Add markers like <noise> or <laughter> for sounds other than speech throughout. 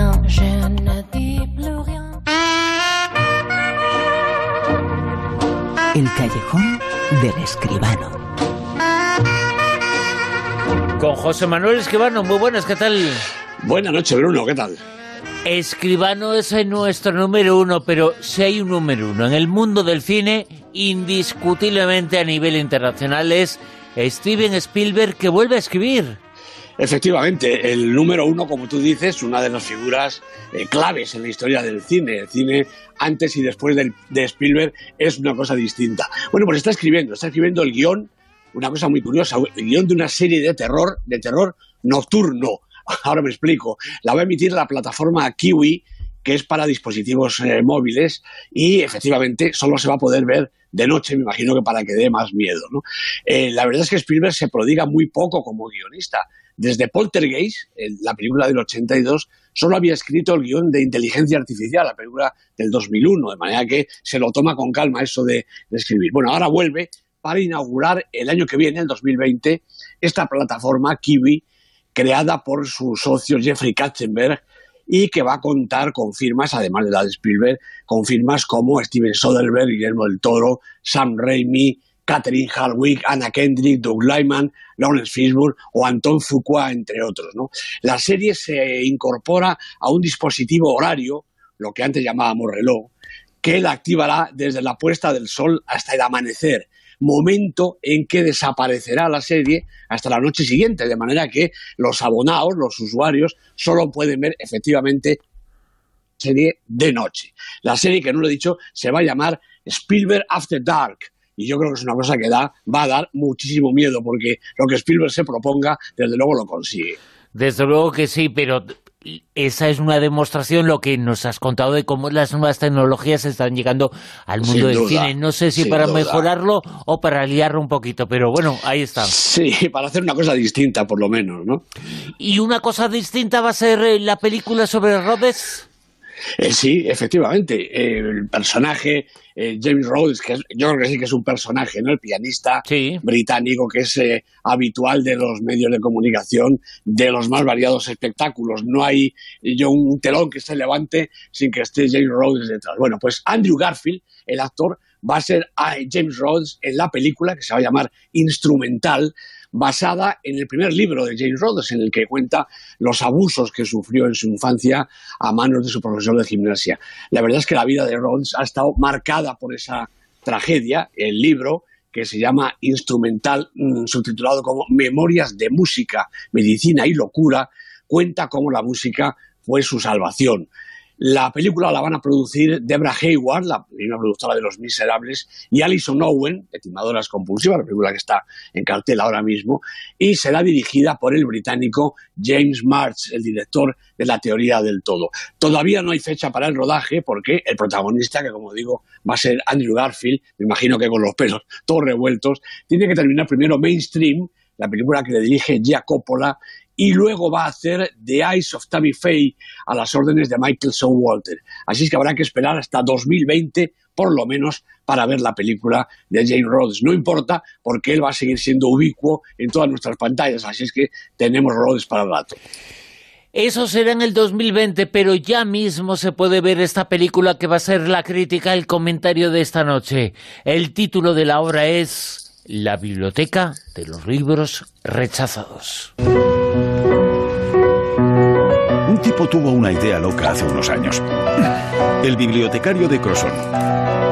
rien, je ne dis plus rien. El callejón del escribano. Con José Manuel Escribano, muy buenas, ¿qué tal? Buenas noches, Bruno, ¿qué tal? Escribano es nuestro número uno, pero si hay un número uno en el mundo del cine, indiscutiblemente a nivel internacional es Steven Spielberg que vuelve a escribir. Efectivamente, el número uno, como tú dices, una de las figuras eh, claves en la historia del cine. El cine antes y después de, Spielberg es una cosa distinta. Bueno, pues está escribiendo, está escribiendo el guion, una cosa muy curiosa, el guion de una serie de terror, de terror nocturno. <laughs> Ahora me explico. La va a emitir la plataforma Kiwi, que es para dispositivos eh, móviles y efectivamente solo se va a poder ver de noche, me imagino que para que dé más miedo. ¿no? Eh, la verdad es que Spielberg se prodiga muy poco como guionista. Desde Poltergeist, la película del 82, solo había escrito el guion de Inteligencia Artificial, la película del 2001, de manera que se lo toma con calma eso de, escribir. Bueno, ahora vuelve para inaugurar el año que viene, el 2020, esta plataforma Kiwi, creada por su socio Jeffrey Katzenberg, y que va a contar con firmas, además de la de Spielberg, con firmas como Steven Soderbergh, Guillermo del Toro, Sam Raimi, Catherine Hardwick, Anna Kendrick, Doug Lyman, Lawrence Fishburne o Anton Fuqua, entre otros. La serie se incorpora a un dispositivo horario, lo que antes llamábamos reloj, que la activará desde la puesta del sol hasta el amanecer, momento en que desaparecerá la serie hasta la noche siguiente, de manera que los abonados, los usuarios, solo pueden ver efectivamente serie de noche. La serie, que no lo he dicho, se va a llamar Spielberg After Dark, y yo creo que es una cosa que da, va a dar muchísimo miedo, porque lo que Spielberg se proponga, desde luego lo consigue. Desde luego que sí, pero esa es una demostración lo que nos has contado de cómo las nuevas tecnologías están llegando al mundo Sin del duda, cine. No sé si para duda. mejorarlo o para liarlo un poquito, pero bueno, ahí está. Sí, para hacer una cosa distinta, por lo menos, ¿no? Y una cosa distinta va a ser eh, la película sobre Rhodes. Eh, sí, efectivamente. Eh, el personaje, eh, James Rhodes, que es- yo creo que sí que es un personaje, ¿no? El pianista Sí. británico que es eh, habitual de los medios de comunicación, de los más variados espectáculos. No hay yo un telón que se levante sin que esté James Rhodes detrás. Bueno, pues Andrew Garfield, el actor, va a ser a James Rhodes en la película que se va a llamar Instrumental, basada en el primer libro de James Rhodes, en el que cuenta los abusos que sufrió en su infancia a manos de su profesor de gimnasia. La verdad es que la vida de Rhodes ha estado marcada por esa tragedia. El libro, que se llama Instrumental, mm, subtitulado como Memorias de Música, Medicina y Locura, cuenta cómo la música fue su salvación. La película la van a producir Deborah Hayward, la primera productora de Los Miserables, y Alison Owen, de Timadoras Compulsivas, la película que está en cartel ahora mismo, y será dirigida por el británico James March, el director de La Teoría del Todo. Todavía no hay fecha para el rodaje porque el protagonista, que como digo va a ser Andrew Garfield, me imagino que con los pelos todos revueltos, tiene que terminar primero Mainstream, la película que le dirige Gia Coppola, y luego va a hacer The Eyes of Tammy Faye a las órdenes de Michael Showalter. Así es que habrá que esperar hasta 2020, por lo menos, para ver la película de James Rhodes. No importa, porque él va a seguir siendo ubicuo en todas nuestras pantallas, así es que tenemos Rhodes para el rato. Eso será en el 2020, pero ya mismo se puede ver esta película que va a ser la crítica, el comentario de esta noche. El título de la obra es La biblioteca de los libros rechazados. Un tipo tuvo una idea loca hace unos años. El bibliotecario de Crosson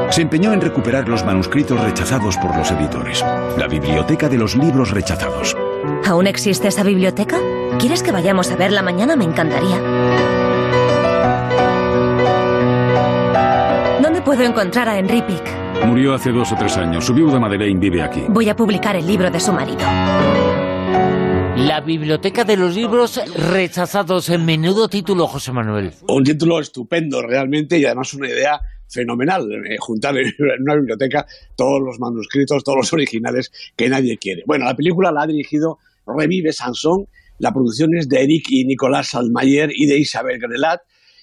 se empeñó en recuperar los manuscritos rechazados por los editores. La biblioteca de los libros rechazados. ¿Aún existe esa biblioteca? ¿Quieres que vayamos a verla mañana? Me encantaría. ¿Dónde puedo encontrar a Henry Pick? Murió hace dos o tres años. Su viuda Madeleine vive aquí. Voy a publicar el libro de su marido. La biblioteca de los libros rechazados en menudo título, José Manuel. Un título estupendo realmente y además una idea fenomenal, eh, juntar en una biblioteca todos los manuscritos, todos los originales que nadie quiere. Bueno, la película la ha dirigido Revive Sansón, la producción es de Eric y Nicolás Salmayer y de Isabel Grelat,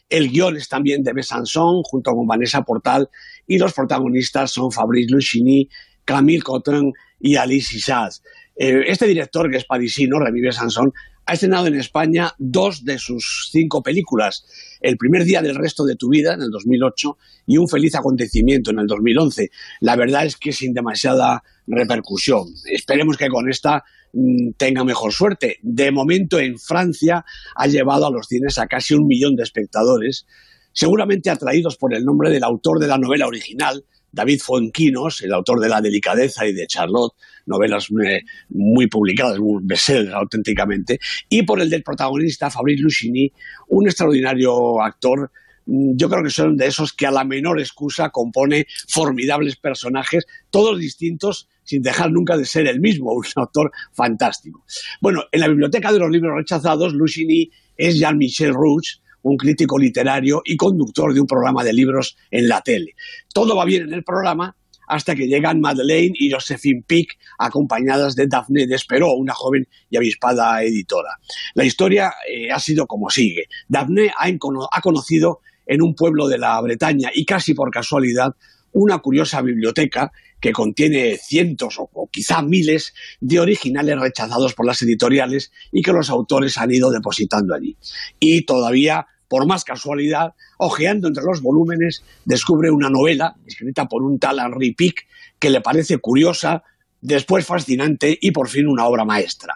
el guion es también de Besançon junto con Vanessa Portal y los protagonistas son Fabrice Luchini, Camille Cotton y Alice Issaz. Eh, este director, que es parisino, Revive Sansón, ha estrenado en España dos de sus cinco películas, El primer día del resto de tu vida, en el 2008, y Un feliz acontecimiento, en el 2011. La verdad es que sin demasiada repercusión. Esperemos que con esta mm, tenga mejor suerte. De momento en Francia ha llevado a los cines a casi un millón de espectadores, seguramente atraídos por el nombre del autor de la novela original, David Fuenquinos, el autor de La delicadeza y de Charlotte, novelas eh, muy publicadas, muy bestsellers auténticamente, y por el del protagonista Fabrice Luchini, un extraordinario actor mm, yo creo que son de esos que a la menor excusa compone formidables personajes, todos distintos, sin dejar nunca de ser el mismo, <laughs> un autor fantástico. Bueno, en la biblioteca de los libros rechazados, Luchini es Jean-Michel Rouge, un crítico literario y conductor de un programa de libros en la tele. Todo va bien en el programa hasta que llegan Madeleine y Josephine Pick, acompañadas de Daphne Desperó, una joven y avispada editora. La historia eh, ha sido como sigue. Daphne ha, ha conocido en un pueblo de la Bretaña y casi por casualidad una curiosa biblioteca que contiene cientos o, quizá miles de originales rechazados por las editoriales y que los autores han ido depositando allí. Y todavía por más casualidad, ojeando entre los volúmenes, descubre una novela escrita por un tal Henry Pick que le parece curiosa, después fascinante y por fin una obra maestra.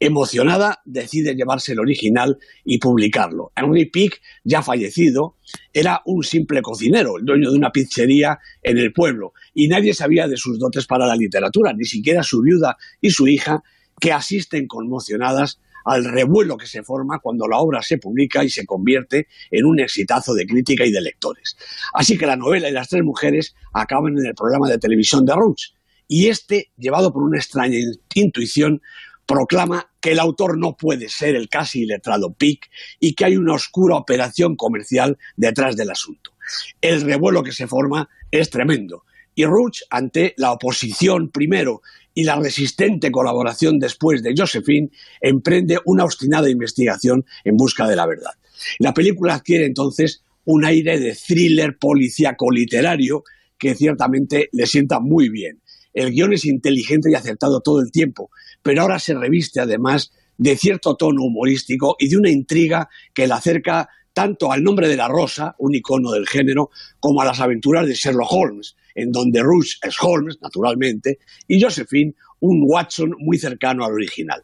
Emocionada, decide llevarse el original y publicarlo. Henry Pick, ya fallecido, era un simple cocinero, el dueño de una pizzería en el pueblo, y nadie sabía de sus dotes para la literatura, ni siquiera su viuda y su hija, que asisten conmocionadas al revuelo que se forma cuando la obra se publica y se convierte en un exitazo de crítica y de lectores. Así que la novela y las tres mujeres acaban en el programa de televisión de Roots, y este, llevado por una extraña intuición, proclama que el autor no puede ser el casi iletrado Pick y que hay una oscura operación comercial detrás del asunto. El revuelo que se forma es tremendo. Y Ruch, ante la oposición primero y la resistente colaboración después de Josephine, emprende una obstinada investigación en busca de la verdad. La película adquiere entonces un aire de thriller policíaco literario que ciertamente le sienta muy bien. El guion es inteligente y acertado todo el tiempo, pero ahora se reviste además de cierto tono humorístico y de una intriga que la acerca tanto al nombre de la rosa, un icono del género, como a las aventuras de Sherlock Holmes, en donde Rush es Holmes, naturalmente, y Josephine un Watson muy cercano al original.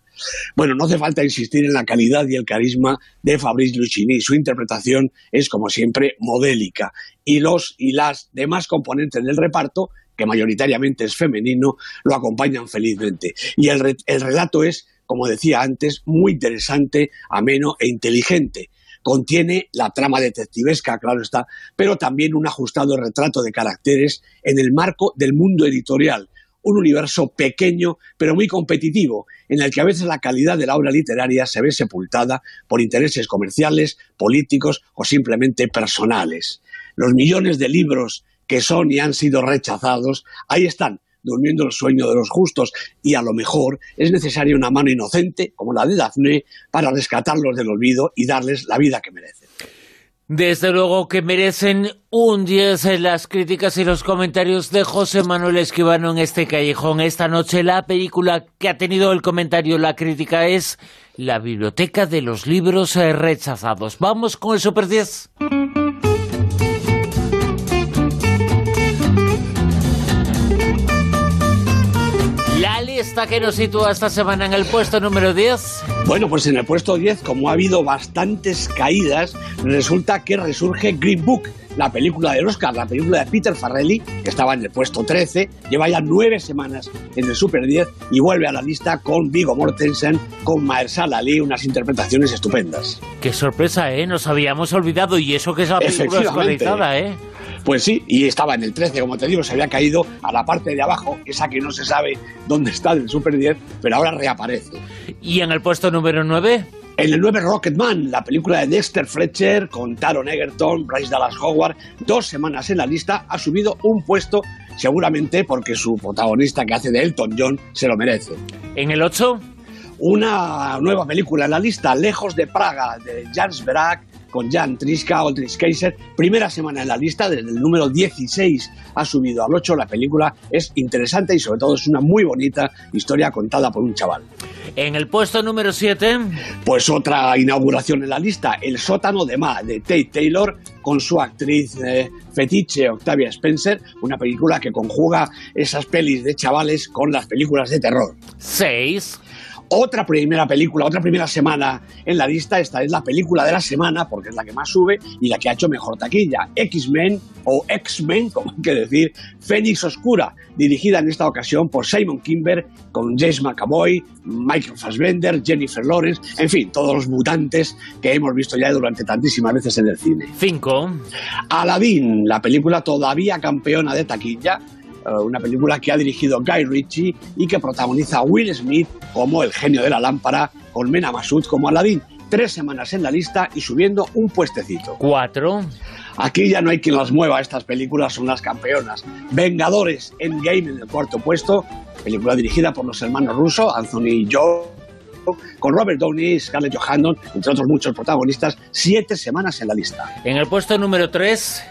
Bueno, no hace falta insistir en la calidad y el carisma de Fabrice Lucchini. Su interpretación es, como siempre, modélica. Y los y las demás componentes del reparto, que mayoritariamente es femenino, lo acompañan felizmente. Y el, el relato es, como decía antes, muy interesante, ameno e inteligente contiene la trama detectivesca, claro está, pero también un ajustado retrato de caracteres en el marco del mundo editorial, un universo pequeño pero muy competitivo, en el que a veces la calidad de la obra literaria se ve sepultada por intereses comerciales, políticos o simplemente personales. Los millones de libros que son y han sido rechazados, ahí están, durmiendo el sueño de los justos, y a lo mejor es necesaria una mano inocente, como la de Dafne, para rescatarlos del olvido y darles la vida que merecen. Desde luego que merecen un 10 en las críticas y los comentarios de José Manuel Esquivano en este callejón. Esta noche la película que ha tenido el comentario, la crítica es La Biblioteca de los Libros Rechazados. Vamos con el Super 10. Lista que nos sitúa esta semana en el puesto número 10? Bueno, pues en el puesto 10, como ha habido bastantes caídas, resulta que resurge Green Book, la película de Oscar, la película de Peter Farrelly, que estaba en el puesto 13, lleva ya nueve semanas en el Super 10 y vuelve a la lista con Vigo Mortensen, con Mahershala Ali, unas interpretaciones estupendas. Qué sorpresa, ¿eh? Nos habíamos olvidado y eso que es la película actualizada, ¿eh? Pues sí, y estaba en el 13, como te digo, se había caído a la parte de abajo, esa que no se sabe dónde está del Super 10, pero ahora reaparece. ¿Y en el puesto número 9? En el 9, Rocketman, la película de Dexter Fletcher con Taron Egerton, Bryce Dallas Howard, dos semanas en la lista, ha subido un puesto, seguramente porque su protagonista que hace de Elton John se lo merece. ¿En el 8? Una nueva película en la lista, Lejos de Praga, de Jans Brack, con Jan Triska o Kaiser. Primera semana en la lista, desde el número 16 ha subido al 8. La película es interesante y sobre todo es una muy bonita historia contada por un chaval. En el puesto número 7. Pues otra inauguración en la lista, El sótano de Ma, de Tate Taylor, con su actriz eh, fetiche Octavia Spencer, una película que conjuga esas pelis de chavales con las películas de terror. 6. Otra primera película, otra primera semana en la lista, esta es la película de la semana, porque es la que más sube y la que ha hecho mejor taquilla. X-Men o X-Men, como hay que decir, Fénix Oscura, dirigida en esta ocasión por Simon Kimber, con James McAvoy, Michael Fassbender, Jennifer Lawrence, en fin, todos los mutantes que hemos visto ya durante tantísimas veces en el cine. 5. Aladdin, la película todavía campeona de taquilla, una película que ha dirigido Guy Ritchie y que protagoniza a Will Smith como el genio de la lámpara, con Mena Masud como Aladdin. Tres semanas en la lista y subiendo un puestecito. Cuatro. Aquí ya no hay quien las mueva, estas películas son las campeonas. Vengadores Endgame en el cuarto puesto, película dirigida por los hermanos Russo, Anthony y Joe, con Robert Downey, Scarlett Johansson, entre otros muchos protagonistas, siete semanas en la lista. En el puesto número tres...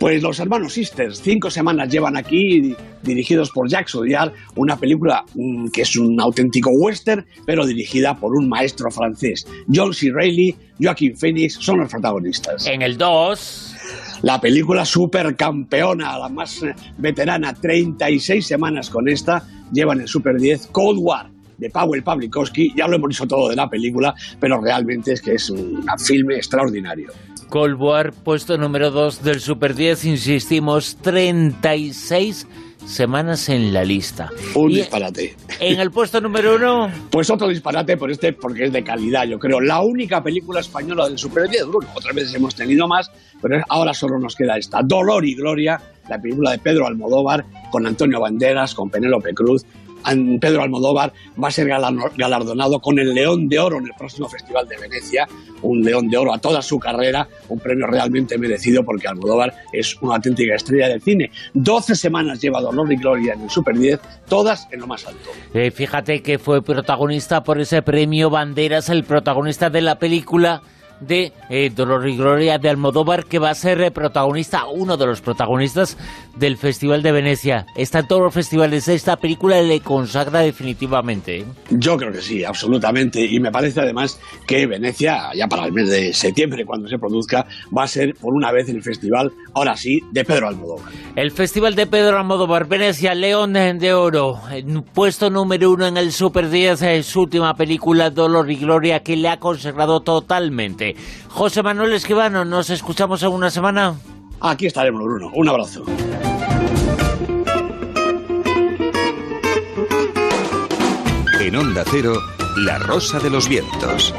Pues los hermanos Sisters, cinco semanas llevan aquí, dirigidos por Jacques Audiard, una película mm, que es un auténtico western, pero dirigida por un maestro francés. John C. Reilly, Joaquin Phoenix son los protagonistas. En el 2... La película supercampeona, la más eh, veterana, 36 semanas con esta, llevan en Super 10 Cold War de Powell Pawlikowski. Ya lo hemos dicho todo de la película, pero realmente es que es un filme extraordinario. Cold War, puesto número 2 del Super 10, insistimos, 36 semanas en la lista. Un disparate. ¿En el puesto número 1? Pues otro disparate por este, porque es de calidad, yo creo. La única película española del Super 10, bueno, otras veces hemos tenido más, pero ahora solo nos queda esta. Dolor y Gloria, la película de Pedro Almodóvar, con Antonio Banderas, con Penélope Cruz Pedro Almodóvar va a ser galardonado con el León de Oro en el próximo Festival de Venecia, un León de Oro a toda su carrera, un premio realmente merecido porque Almodóvar es una auténtica estrella del cine. 12 semanas lleva Dolor y Gloria en el Super 10, todas en lo más alto. Eh, fíjate que fue protagonista por ese premio Banderas, el protagonista de la película de eh, Dolor y Gloria de Almodóvar, que va a ser eh, protagonista, uno de los protagonistas del Festival de Venecia. Está en todos los festivales. Esta película le consagra definitivamente. ¿eh? Yo creo que sí, absolutamente. Y me parece además que Venecia, ya para el mes de septiembre, cuando se produzca, va a ser por una vez el festival, ahora sí, de Pedro Almodóvar. El Festival de Pedro Almodóvar, Venecia, León de Oro, puesto número uno en el Super 10, su última película, Dolor y Gloria, que le ha consagrado totalmente. José Manuel Esquivano, nos escuchamos en una semana. Aquí estaremos, Bruno. Un abrazo. En Onda Cero, La Rosa de los Vientos.